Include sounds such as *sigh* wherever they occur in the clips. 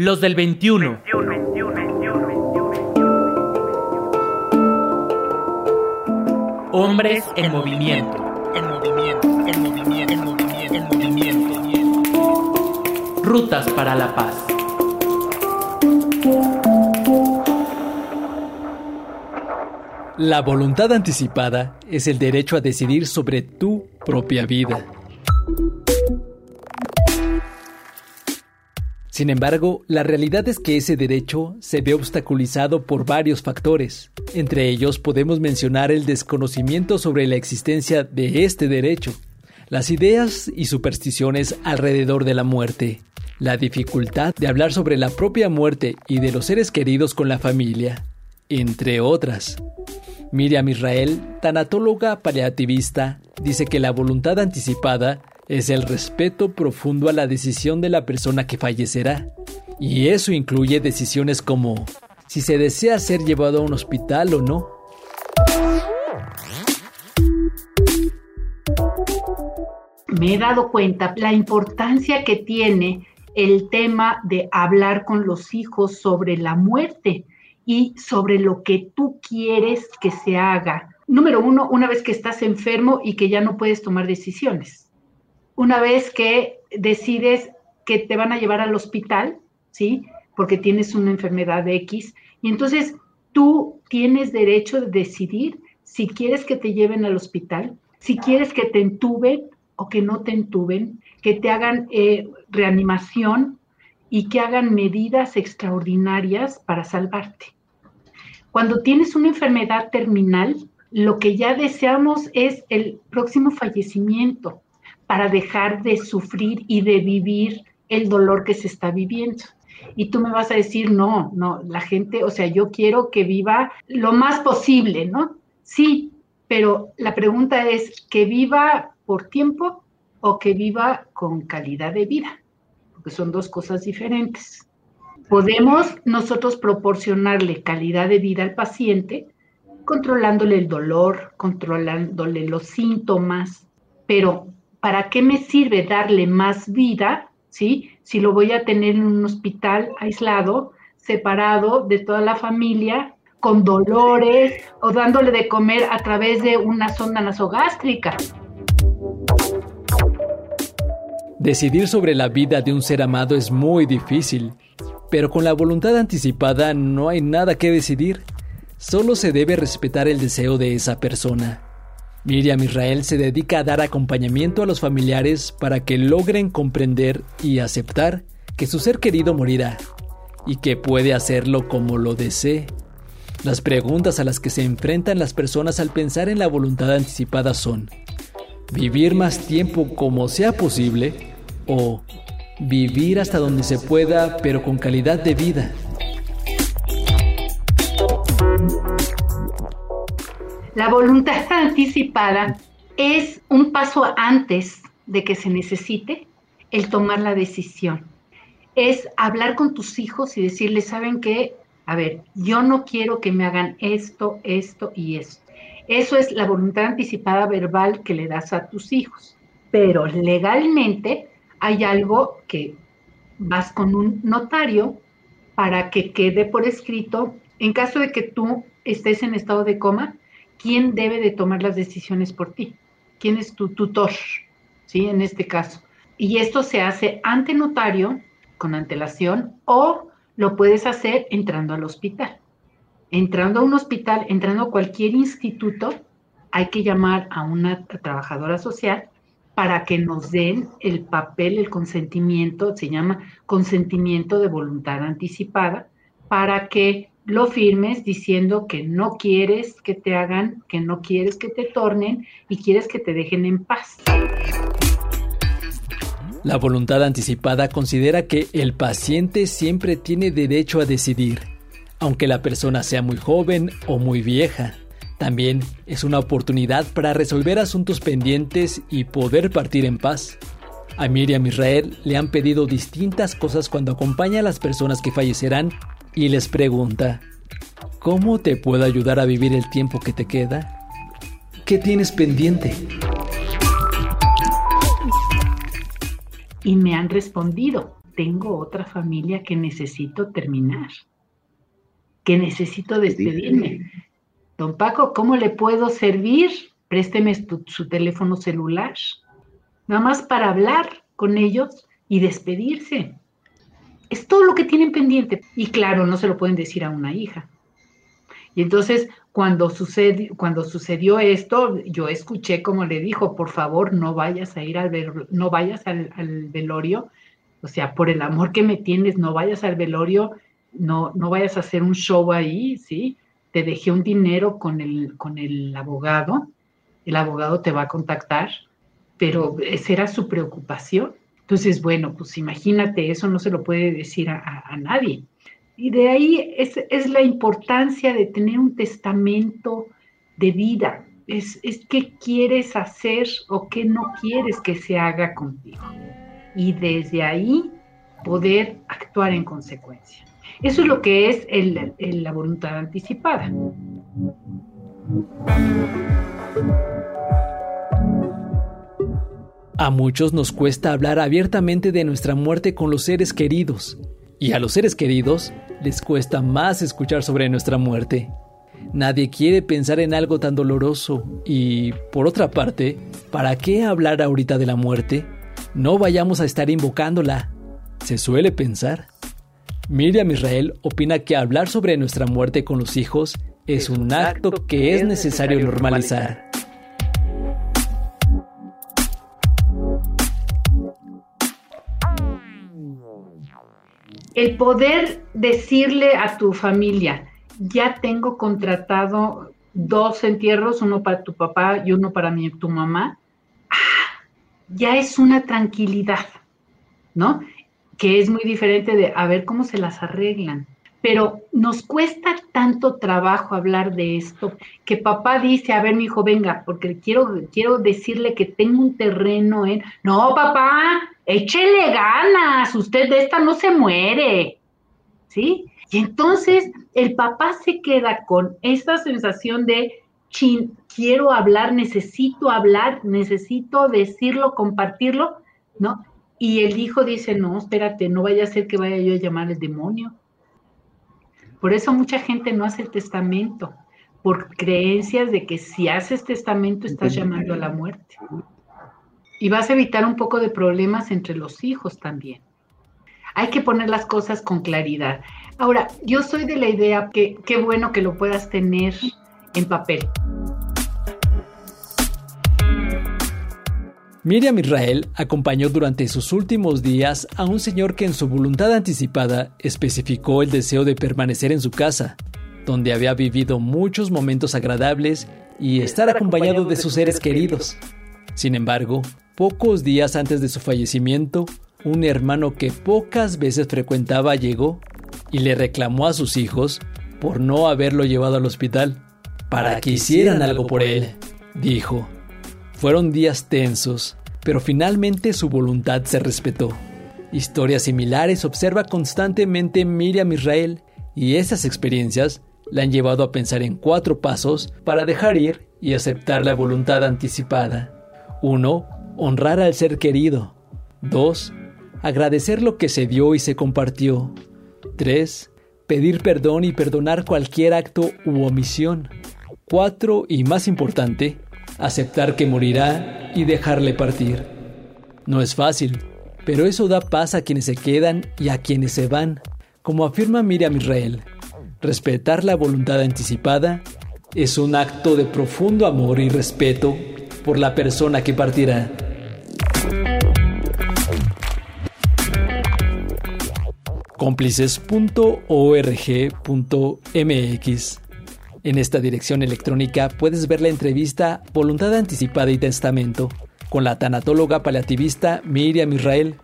Los del 21. Hombres en movimiento. En movimiento, en movimiento, en movimiento, en movimiento. Rutas para la paz. La voluntad anticipada es el derecho a decidir sobre tu propia vida. Sin embargo, la realidad es que ese derecho se ve obstaculizado por varios factores. Entre ellos podemos mencionar el desconocimiento sobre la existencia de este derecho, las ideas y supersticiones alrededor de la muerte, la dificultad de hablar sobre la propia muerte y de los seres queridos con la familia, entre otras. Miriam Israel, tanatóloga paliativista, dice que la voluntad anticipada es el respeto profundo a la decisión de la persona que fallecerá. Y eso incluye decisiones como si se desea ser llevado a un hospital o no. Me he dado cuenta la importancia que tiene el tema de hablar con los hijos sobre la muerte y sobre lo que tú quieres que se haga. Número uno, una vez que estás enfermo y que ya no puedes tomar decisiones una vez que decides que te van a llevar al hospital, ¿sí? Porque tienes una enfermedad X, y entonces tú tienes derecho de decidir si quieres que te lleven al hospital, si quieres que te entuben o que no te entuben, que te hagan eh, reanimación y que hagan medidas extraordinarias para salvarte. Cuando tienes una enfermedad terminal, lo que ya deseamos es el próximo fallecimiento para dejar de sufrir y de vivir el dolor que se está viviendo. Y tú me vas a decir, no, no, la gente, o sea, yo quiero que viva lo más posible, ¿no? Sí, pero la pregunta es, ¿que viva por tiempo o que viva con calidad de vida? Porque son dos cosas diferentes. Podemos nosotros proporcionarle calidad de vida al paciente controlándole el dolor, controlándole los síntomas, pero ¿para qué me sirve darle más vida, ¿sí? Si lo voy a tener en un hospital aislado, separado de toda la familia, con dolores o dándole de comer a través de una sonda nasogástrica. Decidir sobre la vida de un ser amado es muy difícil, pero con la voluntad anticipada no hay nada que decidir, solo se debe respetar el deseo de esa persona. Miriam Israel se dedica a dar acompañamiento a los familiares para que logren comprender y aceptar que su ser querido morirá y que puede hacerlo como lo desee. Las preguntas a las que se enfrentan las personas al pensar en la voluntad anticipada son vivir más tiempo como sea posible o vivir hasta donde se pueda pero con calidad de vida. La voluntad *laughs* anticipada es un paso antes de que se necesite el tomar la decisión. Es hablar con tus hijos y decirles, ¿saben qué? A ver, yo no quiero que me hagan esto, esto y esto. Eso es la voluntad anticipada verbal que le das a tus hijos. Pero legalmente hay algo que vas con un notario para que quede por escrito, en caso de que tú estés en estado de coma, quién debe de tomar las decisiones por ti, quién es tu tutor, ¿sí? En este caso. Y esto se hace ante notario, con antelación, o lo puedes hacer entrando al hospital. Entrando a un hospital, entrando a cualquier instituto, hay que llamar a una trabajadora social para que nos den el papel, el consentimiento, se llama consentimiento de voluntad anticipada, para que lo firmes diciendo que no quieres que te hagan, que no quieres que te tornen y quieres que te dejen en paz. La voluntad anticipada considera que el paciente siempre tiene derecho a decidir, aunque la persona sea muy joven o muy vieja. También es una oportunidad para resolver asuntos pendientes y poder partir en paz. A Miriam Israel le han pedido distintas cosas cuando acompaña a las personas que fallecerán y les pregunta, ¿cómo te puedo ayudar a vivir el tiempo que te queda? ¿Qué tienes pendiente? Y me han respondido, tengo otra familia que necesito terminar, que necesito despedirme. Don Paco, ¿cómo le puedo servir? Présteme su teléfono celular, nada más para hablar con ellos y despedirse. Es todo lo que tienen pendiente. Y claro, no se lo pueden decir a una hija. Y entonces, cuando, sucedió, cuando sucedió esto, yo escuché como le dijo, por favor, no vayas a ir al, no vayas al, velorio, o sea, por el amor que me tienes, no vayas al velorio, no, no vayas a hacer un show ahí, ¿sí? Te dejé un dinero con el, con el abogado, el abogado te va a contactar, pero esa era su preocupación. Entonces, bueno, pues imagínate, eso no se lo puede decir a, nadie. Y de ahí es, la importancia de tener un testamento de vida. Es, es qué quieres hacer o qué no quieres que se haga contigo. Y desde ahí poder actuar en consecuencia. Eso es lo que es la voluntad anticipada. A muchos nos cuesta hablar abiertamente de nuestra muerte con los seres queridos, y a los seres queridos les cuesta más escuchar sobre nuestra muerte. Nadie quiere pensar en algo tan doloroso y, por otra parte, ¿para qué hablar ahorita de la muerte? No vayamos a estar invocándola. Se suele pensar. Miriam Israel opina que hablar sobre nuestra muerte con los hijos es un acto que es necesario normalizar. El poder decirle a tu familia, ya tengo contratado dos entierros, uno para tu papá y uno para mi, tu mamá, ah, ya es una tranquilidad, ¿no? Que es muy diferente de a ver cómo se las arreglan. Pero nos cuesta tanto trabajo hablar de esto que papá dice, a ver, mi hijo, venga, porque quiero, quiero decirle que tengo un terreno en... No, papá, échele ganas, usted de esta no se muere, ¿sí? Y entonces el papá se queda con esta sensación de, chin, quiero hablar, necesito hablar, necesito decirlo, compartirlo, ¿no? Y el hijo dice, no, espérate, no vaya a ser que vaya yo a llamar al demonio. Por eso mucha gente no hace el testamento, por creencias de que si haces testamento estás llamando a la muerte. Y vas a evitar un poco de problemas entre los hijos también. Hay que poner las cosas con claridad. Ahora, yo soy de la idea que qué bueno que lo puedas tener en papel. Miriam Israel acompañó durante sus últimos días a un señor que en su voluntad anticipada especificó el deseo de permanecer en su casa, donde había vivido muchos momentos agradables y estar acompañado de sus seres queridos. Sin embargo, Pocos días antes de su fallecimiento, un hermano que pocas veces frecuentaba llegó y le reclamó a sus hijos por no haberlo llevado al hospital, para que hicieran algo por él, dijo. Fueron días tensos, pero finalmente su voluntad se respetó. Historias similares observa constantemente Miriam Israel y esas experiencias la han llevado a pensar en cuatro pasos para dejar ir y aceptar la voluntad anticipada. 1 honrar al ser querido. 2. Agradecer lo que se dio y se compartió. 3. Pedir perdón y perdonar cualquier acto u omisión. 4. Y más importante, aceptar que morirá y dejarle partir. No es fácil, pero eso da paz a quienes se quedan y a quienes se van. Como afirma Miriam Israel, respetar la voluntad anticipada es un acto de profundo amor y respeto por la persona que partirá. cómplices.org.mx. En esta dirección electrónica puedes ver la entrevista Voluntad Anticipada y Testamento con la tanatóloga paliativista Miriam Israel.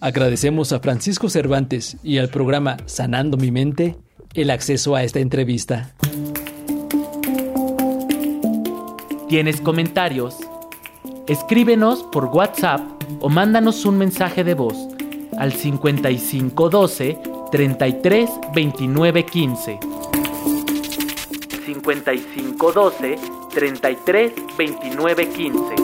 Agradecemos a Francisco Cervantes y al programa Sanando mi Mente el acceso a esta entrevista. ¿Tienes comentarios? Escríbenos por WhatsApp o mándanos un mensaje de voz al 5512 33 29 15. 5512 33 29 15.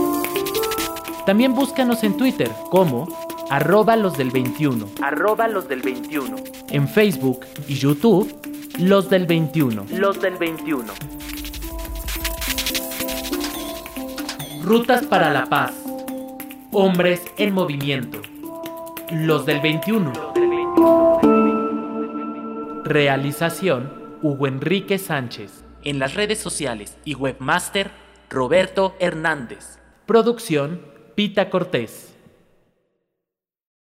También búscanos en Twitter como arroba los del 21. Arroba los del 21. En Facebook y YouTube, los del 21. Los del 21. Rutas para la paz. Hombres en movimiento. Los del 21. Realización Hugo Enrique Sánchez. En las redes sociales y webmaster Roberto Hernández. Producción Pita Cortés.